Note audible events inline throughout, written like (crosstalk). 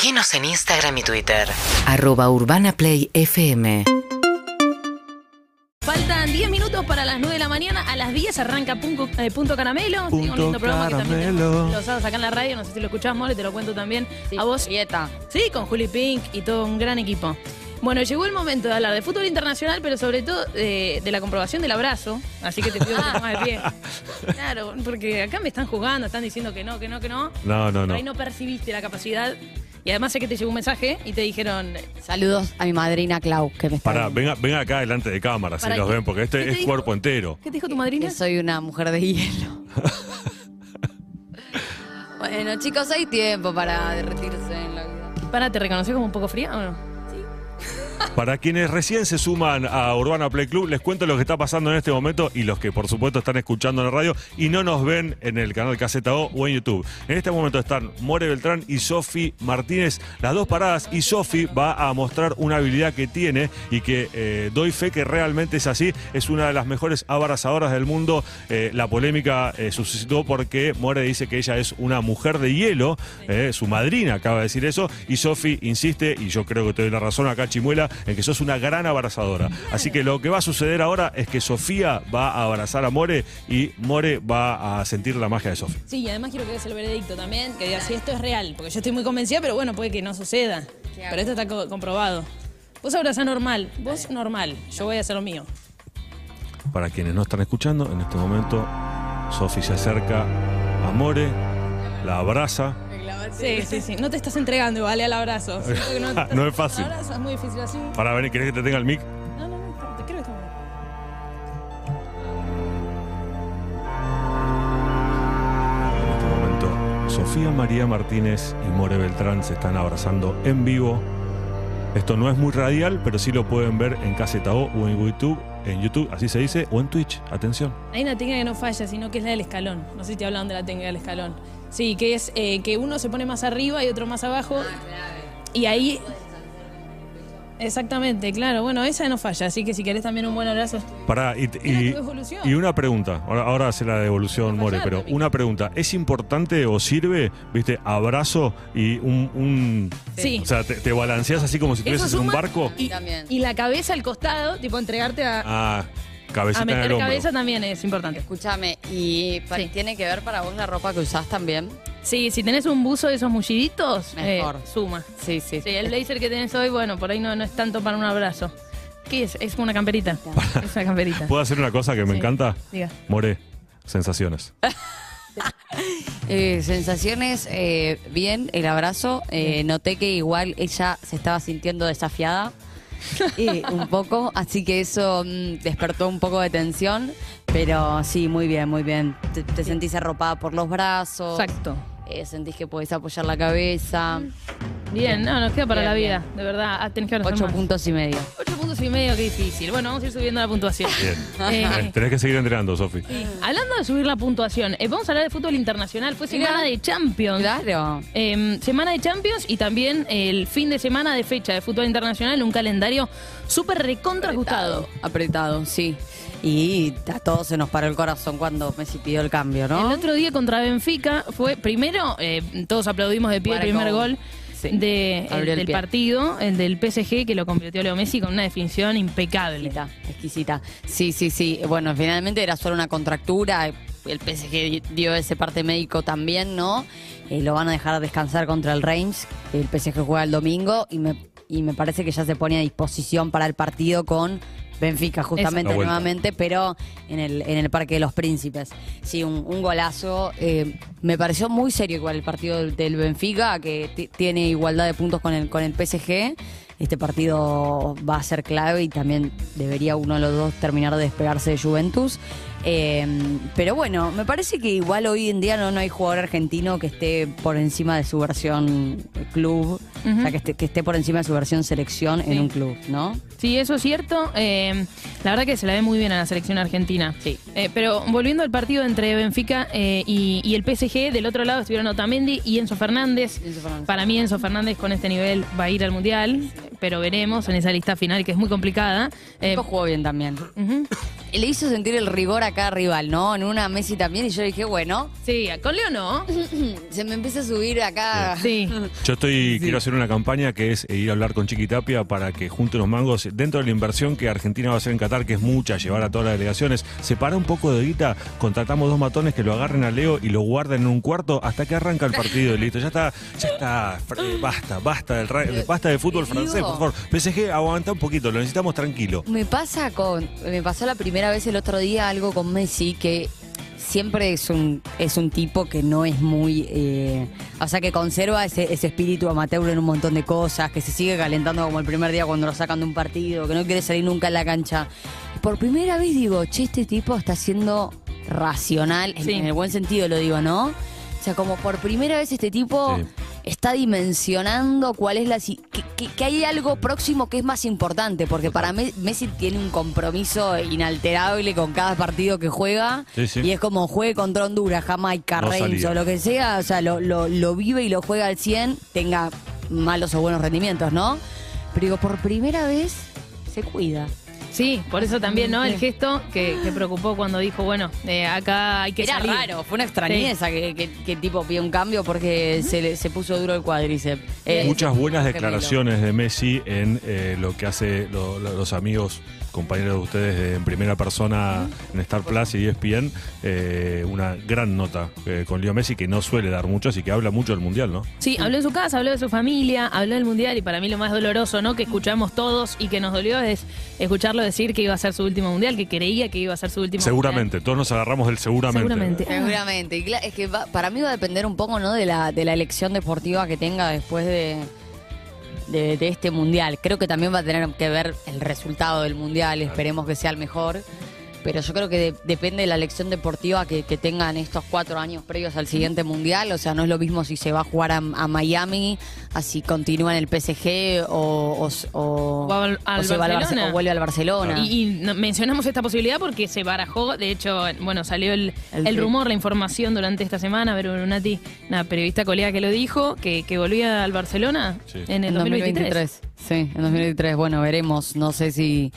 Seguinos en Instagram y Twitter. Arroba Urbana Play FM. Faltan 10 minutos para las 9 de la mañana. A las 10 arranca Punto, eh, Punto Caramelo. Sí, Punto un lindo programa que también Caramelo. tenemos los sábados acá en la radio. No sé si lo escuchás, Mole, te lo cuento también. a vos. Dieta. Sí, con Juli Pink y todo un gran equipo. Bueno, llegó el momento de hablar de fútbol internacional, pero sobre todo de, de la comprobación del abrazo. Así que te pido que te pongas de pie. (laughs) Claro, porque acá me están jugando, están diciendo que no, que no, que no. No, no, no. ahí no percibiste la capacidad. Y además sé que te llegó un mensaje y te dijeron, Saludos a mi madrina Clau, que me está Pará, viendo. venga, venga acá delante de cámara, si ¿Para los qué? ven, porque ¿Qué este te es dijo? cuerpo entero. ¿qué te dijo tu madrina? Que soy una mujer de hielo. (laughs) bueno, chicos, hay tiempo para derretirse en la vida. Para, ¿te reconoció como un poco fría o no? Para quienes recién se suman a Urbana Play Club, les cuento lo que está pasando en este momento y los que por supuesto están escuchando en la radio y no nos ven en el canal Caseta O o en YouTube. En este momento están More Beltrán y Sofi Martínez, las dos paradas y Sofi va a mostrar una habilidad que tiene y que eh, doy fe que realmente es así. Es una de las mejores abrazadoras del mundo. Eh, la polémica eh, suscitó porque More dice que ella es una mujer de hielo, su madrina acaba de decir eso y Sofi insiste, y yo creo que te doy la razón acá, Chimuela, en que sos una gran abrazadora. Así que lo que va a suceder ahora es que Sofía va a abrazar a More y More va a sentir la magia de Sofi. Sí, y además quiero que des el veredicto también, que digas si esto es real, porque yo estoy muy convencida, pero bueno, puede que no suceda. Pero esto está co- comprobado. Vos abrazás normal, vos normal, yo voy a hacer lo mío. Para quienes no están escuchando, en este momento Sofi se acerca a More, la abraza. Sí, sí, sí. No te estás entregando, vale, al abrazo. (laughs) Siento que te (laughs) estás- No es fácil. Al abrazo es muy difícil así. Para ver, ¿querés que te tenga el mic? No, no, no, te creo que está bueno. En este momento, Sofía María Martínez y More Beltrán se están abrazando en vivo. Esto no es muy radial, pero sí lo pueden ver en Caseta O o en YouTube, en YouTube, así se dice, o en Twitch. Atención. Hay una técnica que no falla, sino que es la del escalón. No sé si te hablaron de la técnica del escalón. Sí, que es eh, que uno se pone más arriba y otro más abajo. Y ahí. Exactamente, claro. Bueno, esa no falla, así que si querés también un buen abrazo. Pará, y, y- tu evolución. y una pregunta. Ahora, ahora hace la devolución, No More, pero una pregunta. ¿Es importante o sirve, viste, abrazo y un. un- Sí. O sea, te, te balanceas así como si estuvieses en un barco? Y, También. y la cabeza al costado, tipo entregarte a, Ah, cabecita a en el meter hombro. cabeza también es importante. Escúchame, ¿y pa- Sí. tiene que ver para vos la ropa que usás también? Sí, si tenés un buzo de esos mulliditos, eh, Mejor. suma. Sí, sí. Sí, el blazer que tenés hoy, bueno, por ahí no, no es tanto para un abrazo. ¿Qué es? Es una camperita. Es una camperita. ¿Puedo hacer una cosa que me Sí. encanta? Diga. More, sensaciones. (laughs) Eh, sensaciones, eh, bien, el abrazo. Eh, noté que igual ella se estaba sintiendo desafiada. (laughs) eh, un poco, así que eso mm, despertó un poco de tensión, pero sí, muy bien, muy bien. Te, te sentís arropada por los brazos, Exacto. eh, sentís que podés apoyar la cabeza. Bien, no, nos queda para Bien, la bien. vida, de verdad. Ah, tenés que Ocho más. puntos y medio. Ocho puntos y medio, qué difícil. Bueno, vamos a ir subiendo la puntuación. Bien. Eh, Tenés que seguir entrenando, Sofi. sí. Hablando de subir la puntuación, eh, vamos a hablar de fútbol internacional. Fue semana de Champions. Claro. Eh, semana de Champions y también el fin de semana de fecha de fútbol internacional, un calendario súper recontra ajustado. Apretado, sí. Y a todos se nos paró el corazón cuando Messi pidió el cambio, ¿no? El otro día contra Benfica fue, primero, eh, todos aplaudimos de pie el primer gol Sí. de, el- Abrió el del pie. partido, el del PSG, que lo convirtió Leo Messi con una definición impecable. Exquisita, exquisita. Sí, sí, sí. Bueno, finalmente era solo una contractura. El PSG dio ese parte médico también, ¿no? Eh, lo van a dejar descansar contra el Reims. El PSG juega el domingo y me, y me parece que ya se pone a disposición para el partido con Benfica, justamente nuevamente, pero en el, en el Parque de los Príncipes. Sí, un, un golazo. Eh, me pareció muy serio igual el partido del, del Benfica, que ti- tiene igualdad de puntos con el, con el PSG. Este partido va a ser clave y también debería uno de los dos terminar de despegarse de Juventus. Eh, pero bueno, me parece que igual hoy en día no, no hay jugador argentino que esté por encima de su versión club, o sea, que esté, que esté por encima de su versión selección Sí. en un club, ¿no? Sí, eso es cierto. Eh, la verdad que se la ve muy bien a la selección argentina. Sí. Eh, pero volviendo al partido entre Benfica eh, y, y el PSG, del otro lado estuvieron Otamendi y Enzo Fernández. Enzo Fernández. Para mí Enzo Fernández con este nivel va a ir al Mundial, pero veremos en esa lista final que es muy complicada. Eh, jugó bien también. Ujú. Le hizo sentir el rigor a cada rival, ¿no? En una Messi también, y yo dije, bueno, Sí, con Leo no. (clears throat) se me empieza a subir acá. Sí. (laughs) Yo estoy, quiero hacer una campaña que es eh, ir a hablar con Chiquitapia para que junte unos mangos dentro de la inversión que Argentina va a hacer en Qatar, que es mucha, llevar a todas las delegaciones. Separa un poco de guita, contratamos dos matones que lo agarren a Leo y lo guarden en un cuarto hasta que arranca el partido y listo. Ya está, ya está, eh, basta, basta del, basta del fútbol francés, por favor. PSG, aguanta un poquito, lo necesitamos tranquilo. Me pasa con. Me pasó la primera vez el otro día algo con Messi que siempre es un, es un tipo que no es muy. eh, o sea, que conserva ese, ese espíritu amateur en un montón de cosas, que se sigue calentando como el primer día cuando lo sacan de un partido, que no quiere salir nunca a la cancha. Por primera vez digo, che, este tipo está siendo racional, en- el buen sentido lo digo, ¿no? O sea, como por primera vez este tipo Sí. Está dimensionando cuál es la... Que, que- que hay algo próximo que es más importante, porque para Me- Messi tiene un compromiso inalterable con cada partido que juega, Sí, sí. y es como juegue contra Honduras, Jamaica, No Reims o lo que sea, o sea, lo, lo- lo vive y lo juega al 100, tenga malos o buenos rendimientos, ¿no? Pero digo, por primera vez se cuida. Sí, por eso también, ¿no? El gesto que, que preocupó cuando dijo, bueno, eh, acá hay que Era salir. raro, fue una extrañeza que, que- tipo vio un cambio porque se, le- se puso duro el cuádriceps. Eh, Muchas buenas terrible. declaraciones de Messi en eh, lo que hace lo- lo- los amigos, compañeros de ustedes de- en primera persona en Star Plus y ESPN. eh, una gran nota eh, con Leo Messi que no suele dar mucho, así que habla mucho del Mundial, ¿no? Sí, habló en su casa, habló de su familia, habló del mundial y para mí lo más doloroso, ¿no? Que escuchamos todos y que nos dolió es escucharlo decir que iba a ser su último mundial, que creía que iba a ser su último Seguramente, todos nos agarramos del seguramente. Seguramente. Seguramente. Y es que va- para mí va a depender un poco ¿no? de, la, de la elección deportiva que tenga después de, de, de este mundial. Creo que también va a tener que ver el resultado del mundial. Esperemos que sea el mejor. Pero yo creo que de- depende de la elección deportiva que, que tengan estos cuatro años previos al siguiente mundial. O sea, no es lo mismo si se va a jugar a, a Miami, así continúa en el PSG o, o, o- O al- al o se va al Barce- Barcelona. o vuelve al Barcelona. Y, mencionamos esta posibilidad porque se barajó, de hecho, bueno, salió el, El el tweet. rumor, la información durante esta semana, Vero Brunati, una periodista colega que lo dijo, que, que volvía al Barcelona Sí. en el En 2023. Sí, en 2023. Bueno, veremos. No sé si.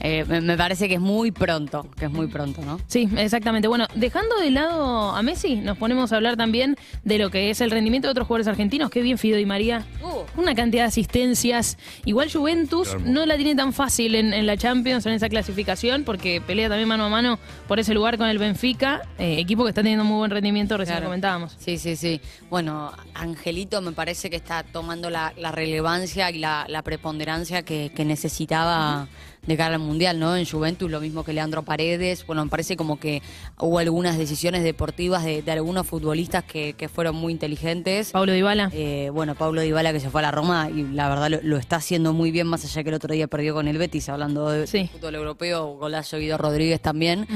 Eh, me, me parece que es muy pronto. Que es muy pronto, ¿no? Sí, exactamente. Bueno, dejando de lado a Messi, nos ponemos a hablar también de lo que es el rendimiento de otros jugadores argentinos. Qué bien Fido y María. Uh. Una cantidad de asistencias. Igual Juventus no la tiene tan fácil en, en la Champions, en esa clasificación, porque pelea también mano a mano por ese lugar con el Benfica, eh, equipo que está teniendo muy buen rendimiento, recién Claro. lo comentábamos. Sí, sí, sí. Bueno, Angelito me parece que está tomando la, la relevancia y la, la preponderancia que, que necesitaba de cara al Mundial, ¿no? En Juventus, lo mismo que Leandro Paredes. Bueno, me parece como que hubo algunas decisiones deportivas de, de algunos futbolistas que, que fueron muy inteligentes. Pablo Dybala. Eh, bueno, Pablo Dybala que se fue a la Roma y la verdad lo, lo está haciendo muy bien, más allá que el otro día perdió con el Betis, hablando de Sí. fútbol europeo, golazo Guido Rodríguez también.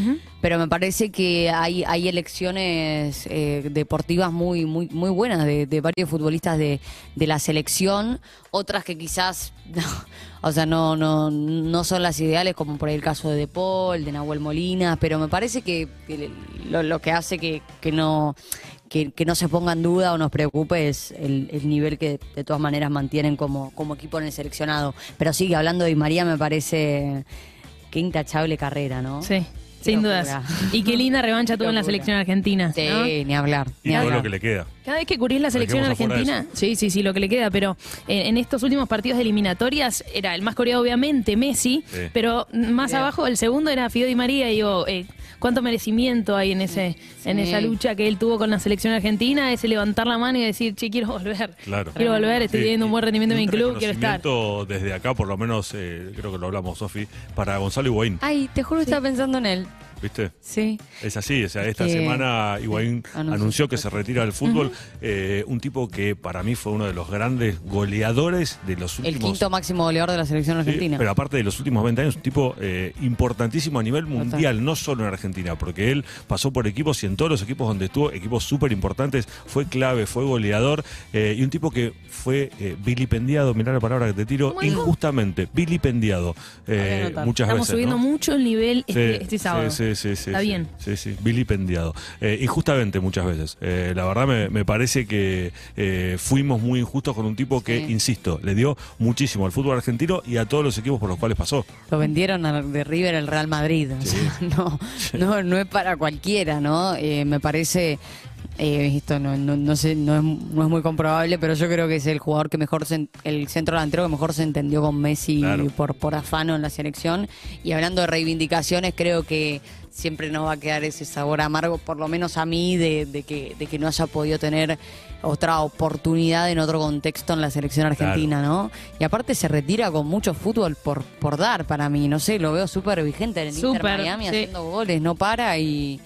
Pero me parece que hay, hay elecciones eh, deportivas muy, muy, muy buenas de, de varios futbolistas de, de la selección, otras que quizás (laughs) no, o sea, no, no, no son las ideales, como por ahí el caso de De Paul, de Nahuel Molina, pero me parece que, que lo, lo que hace que, que no que, que no se ponga en duda o nos preocupe es el, el nivel que de todas maneras mantienen como, como equipo en el seleccionado. Pero sigue hablando de María, me parece qué intachable carrera, ¿no? Sí, sin dudas. Y qué linda revancha tuvo en la selección argentina. Sí, ¿no? ni hablar. Y Ni todo hablar. lo que le queda. Cada vez que cubrís la selección argentina, sí, sí, sí, lo que le queda, pero en, en estos últimos partidos de eliminatorias era el más coreado, obviamente, Messi, Sí. pero más Bien. abajo el segundo era Fideo Di María, y digo, eh, cuánto merecimiento hay en ese en esa lucha que él tuvo con la selección argentina, ese levantar la mano y decir, che, quiero volver, Claro. quiero volver, estoy Sí, teniendo un buen rendimiento en mi club, quiero estar. desde acá, por lo menos, eh, creo que lo hablamos, Sofi, para Gonzalo Higuaín, Ay, te juro que estaba pensando en él. ¿Viste? Sí. Es así, o sea, esta Que semana Higuaín anunció que se retira del fútbol. Eh, un tipo que para mí fue uno de los grandes goleadores de los El últimos quinto máximo goleador de la selección Sí, argentina. pero aparte de los últimos 20 años, un tipo eh, importantísimo a nivel mundial, no solo en Argentina, porque él pasó por equipos y en todos los equipos donde estuvo, equipos súper importantes, fue clave, fue goleador, eh, y un tipo que fue vilipendiado, mirá la palabra que te tiro, injustamente, vilipendiado muchas Estamos veces. subiendo ¿no? mucho el nivel este, Sí, este sábado. Sí, sí, Sí, sí, sí. Está sí. bien. Sí, sí, vilipendiado. Eh, injustamente muchas veces. Eh, la verdad me, me parece que eh, fuimos muy injustos con un tipo que, Sí. insisto, le dio muchísimo al fútbol argentino y a todos los equipos por los cuales pasó. Lo vendieron de River al Real Madrid. o sea, (laughs) no, no, no es para cualquiera, ¿no? Eh, me parece. Eh, esto no, no, no sé, no es, no es muy comprobable, pero yo creo que es el jugador que mejor, se el centro delantero que mejor se entendió con Messi Claro. por, por afano en la selección. Y hablando de reivindicaciones, creo que siempre nos va a quedar ese sabor amargo, por lo menos a mí, de, de que, de que no haya podido tener otra oportunidad en otro contexto en la selección argentina, ¿no? Y aparte se retira con mucho fútbol por, por dar para mí, no sé, lo veo súper vigente en el Inter Miami sí. haciendo goles, no para y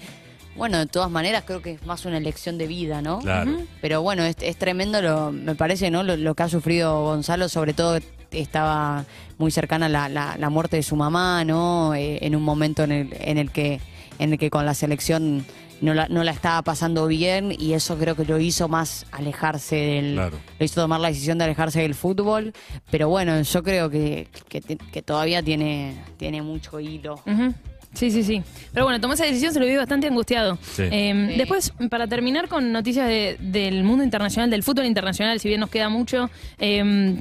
bueno, de todas maneras creo que es más una elección de vida, ¿no? Claro. Pero bueno, es, es tremendo, lo, me parece, ¿no? Lo, lo que ha sufrido Gonzalo, sobre todo estaba muy cercana la, la, la muerte de su mamá, ¿no? Eh, en un momento en el, en el que en el que con la selección no la, no la estaba pasando bien y eso creo que lo hizo más alejarse del Claro. lo hizo tomar la decisión de alejarse del fútbol pero bueno yo creo que, que, que todavía tiene tiene mucho hilo Ujú. Sí, sí, sí. Pero bueno, tomó esa decisión, se lo vi bastante angustiado. Sí. Eh, Sí. Después, para terminar con noticias de- del mundo internacional, del fútbol internacional, si bien nos queda mucho, eh,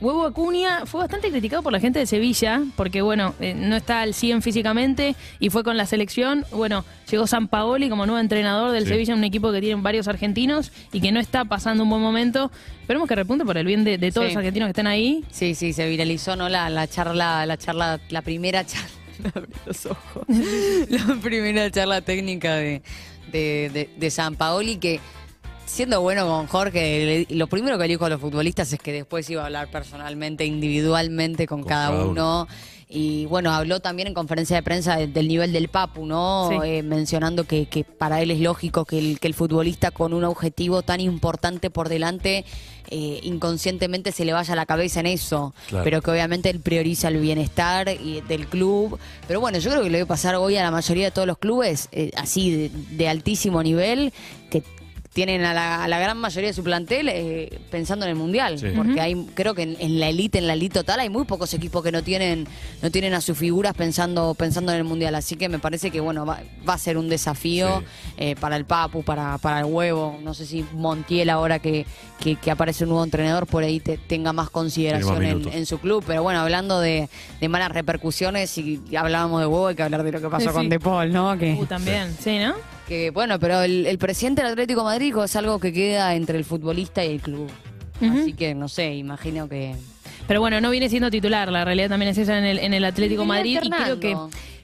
Huevo Acuña fue bastante criticado por la gente de Sevilla, porque bueno, eh, no está al 100 físicamente y fue con la selección. Bueno, llegó San Paoli como nuevo entrenador del Sí. Sevilla, un equipo que tiene varios argentinos y que no está pasando un buen momento. Esperemos que repunte por el bien de, de todos Sí. los argentinos que están ahí. Sí, sí, se viralizó, ¿no? La, la charla, la charla, la primera charla. (laughs) Abrí los ojos. (laughs) la primera charla técnica de, de, de, de San Paoli que. Siendo bueno con Jorge, le- lo primero que le dijo a los futbolistas es que después iba a hablar personalmente, individualmente con, Con cada, cada uno. Y bueno, habló también en conferencia de prensa de- del nivel del Papu, ¿no? Sí. Eh, mencionando que, que para él es lógico que el, que el futbolista con un objetivo tan importante por delante, eh, inconscientemente se le vaya la cabeza en eso. Claro. Pero que obviamente él prioriza el bienestar y- del club. Pero bueno, yo creo que le debe pasar hoy a la mayoría de todos los clubes, eh, así de, de altísimo nivel, que tienen a la, a la gran mayoría de su plantel eh, pensando en el mundial. Sí. Porque hay, creo que en, en la elite, en la elite total, hay muy pocos equipos que no tienen, no tienen a sus figuras pensando, pensando en el mundial. Así que me parece que bueno, va, va a ser un desafío Sí. eh, para el Papu, para, para el huevo. No sé si Montiel ahora que, que, que aparece un nuevo entrenador por ahí te- tenga más consideración más en, su club. Pero bueno, hablando de, de malas repercusiones y hablábamos de huevo, hay que hablar de lo que pasó Sí, con. De Paul, ¿no? Que, Uh, también, sí, ¿no? Que bueno, pero el, el presidente del Atlético de Madrid es algo que queda entre el futbolista y el club. Así que no sé, imagino que. Pero bueno, no viene siendo titular, la realidad también es esa en el, en el Atlético Madrid y creo que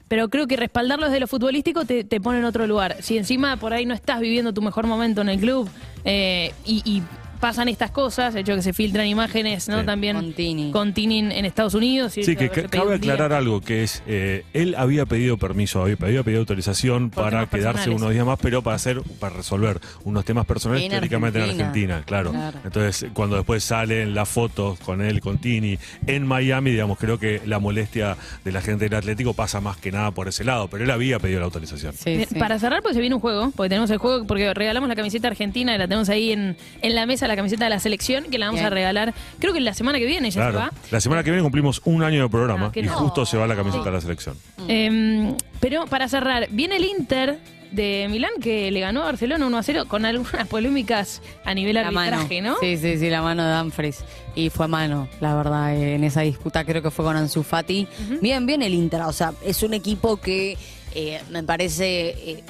pero creo que respaldarlo desde lo futbolístico te, te pone en otro lugar. Si encima por ahí no estás viviendo tu mejor momento en el club eh, y, y pasan estas cosas, de hecho que se filtran imágenes, ¿no? Sí. También Con Tini. con Tini en Estados Unidos. y Sí, de que ca- cabe aclarar algo, que es, eh, él había pedido permiso, había pedido, pedido autorización Por para quedarse personales. unos días más, pero para hacer, para resolver unos temas personales En teóricamente en Argentina. Argentina, claro. Claro. Entonces, cuando después salen las fotos con él, con Tini, en Miami, digamos, creo que la molestia de la gente del Atlético pasa más que nada por ese lado, pero él había pedido la autorización. Sí, Bien, sí. Para cerrar, pues se viene un juego, porque tenemos el juego, porque regalamos la camiseta argentina, y la tenemos ahí en, en la mesa, la camiseta de la selección, que la vamos Bien. a regalar, creo que la semana que viene ya Claro. se va. La semana que viene cumplimos un año de programa Ah, qué y no. justo se va la camiseta de la selección. Eh, pero para cerrar, viene el Inter de Milán que le ganó a Barcelona 1 a 0 con algunas polémicas a nivel La mano. arbitraje, ¿no? Sí, sí, sí, la mano de Dumfries. Y fue mano, la verdad, eh, en esa disputa creo que fue con Ansu Fati. Bien, bien el Inter, o sea, es un equipo que eh, me parece... eh,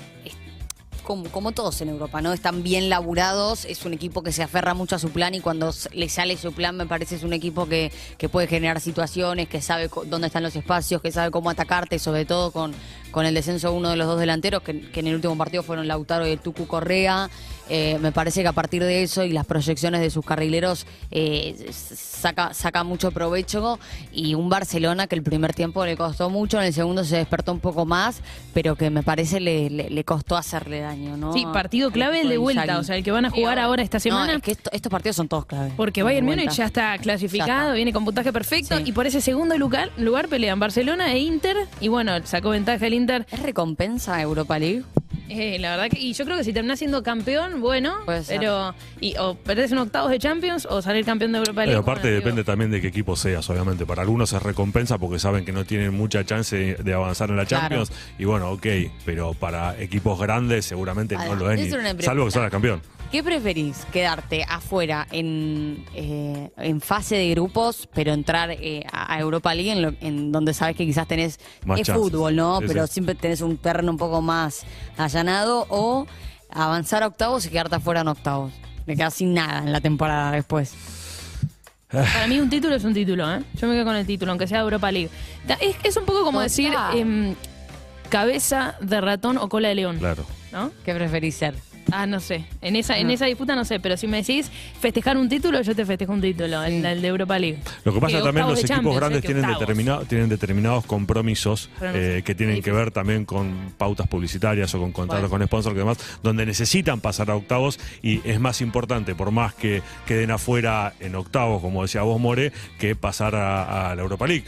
como, todos en Europa, ¿no? Están bien laburados, es un equipo que se aferra mucho a su plan y cuando le sale su plan me parece es un equipo que, que puede generar situaciones, que sabe dónde están los espacios, que sabe cómo atacarte, sobre todo con, con el descenso de uno de los dos delanteros, que, en el último partido fueron Lautaro y el Tucu Correa. Eh, me parece que a partir de eso y las proyecciones de sus carrileros eh, saca, saca mucho provecho y un Barcelona que el primer tiempo le costó mucho, en el segundo se despertó un poco más, pero que me parece le costó hacerle daño, ¿no? Sí, partido clave el de vuelta, o sea, el que van a jugar ahora esta semana. No, es que esto- estos partidos son todos clave. Porque Bayern. Múnich ya está clasificado, Ya está. viene con puntaje perfecto Sí. y por ese segundo lugar, lugar pelean Barcelona e Inter y bueno, sacó ventaja el Inter. ¿Es recompensa Europa League? Eh, la verdad que, y yo creo que si terminás siendo campeón, bueno, Puede ser. pero y, o perdés en octavos de Champions o salir campeón de Europa League. Pero aparte bueno, depende digo, también de qué equipo seas, obviamente. Para algunos es recompensa porque saben que no tienen mucha chance de avanzar en la Claro. Champions. Y bueno, ok, pero para equipos grandes seguramente no lo es, eso ni- era una salvo que pregunta. salga campeón. ¿Qué preferís? ¿Quedarte afuera en, eh, en fase de grupos, pero entrar eh, a a Europa League en, lo- en donde sabes que quizás tenés Más es chances. fútbol, ¿no? Sí, pero sí. siempre tenés un terreno un poco más allanado o avanzar a octavos y quedarte afuera en octavos. Me quedas sin nada en la temporada después. Para mí un título es un título, ¿eh? Yo me quedo con el título, aunque sea Europa League. Ta- Es, es un poco como Total. decir em, cabeza de ratón o cola de león, Claro. ¿no? ¿Qué preferís ser? Ah, no sé. En esa, en esa disputa no sé, pero si me decís festejar un título, yo te festejo un título, el, el de Europa League. Lo que pasa Que también, los equipos grandes eh, que tienen, determinado- tienen determinados compromisos Pero no sé. eh, que tienen Sí, que sí. ver también con pautas publicitarias o con contratos Bueno. con sponsors y demás, donde necesitan pasar a octavos y es más importante, por más que queden afuera en octavos, como decía vos, More, que pasar a, a la Europa League.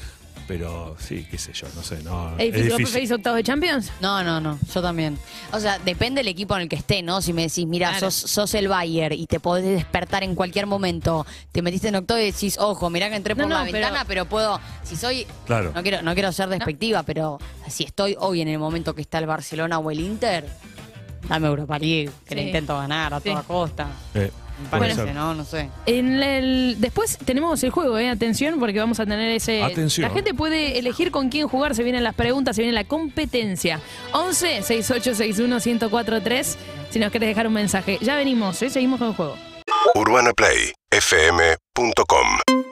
Pero sí, qué sé yo, no sé. No, ¿Es es difícil? ¿Vos preferís octavos de Champions? No, no, no, yo también. O sea, depende del equipo en el que esté, ¿no? Si me decís, mira, Claro. sos, sos el Bayern y te podés despertar en cualquier momento, te metiste en octavo y decís, ojo, mirá que entré No, por la no, pero- ventana, pero puedo, si soy, Claro. no quiero, no quiero ser despectiva, pero si estoy hoy en el momento que está el Barcelona o el Inter, dame Europa League, que la Sí. intento ganar a Sí. toda costa. Eh, parece. ¿no? No sé. En el, después tenemos el juego, ¿eh? Atención, porque vamos a tener ese. Atención. La gente puede elegir con quién jugar. Se vienen las preguntas, se viene la competencia. 11 6861 1043. Si nos querés dejar un mensaje. Ya venimos, ¿eh? Seguimos con el juego. UrbanaPlayFM.com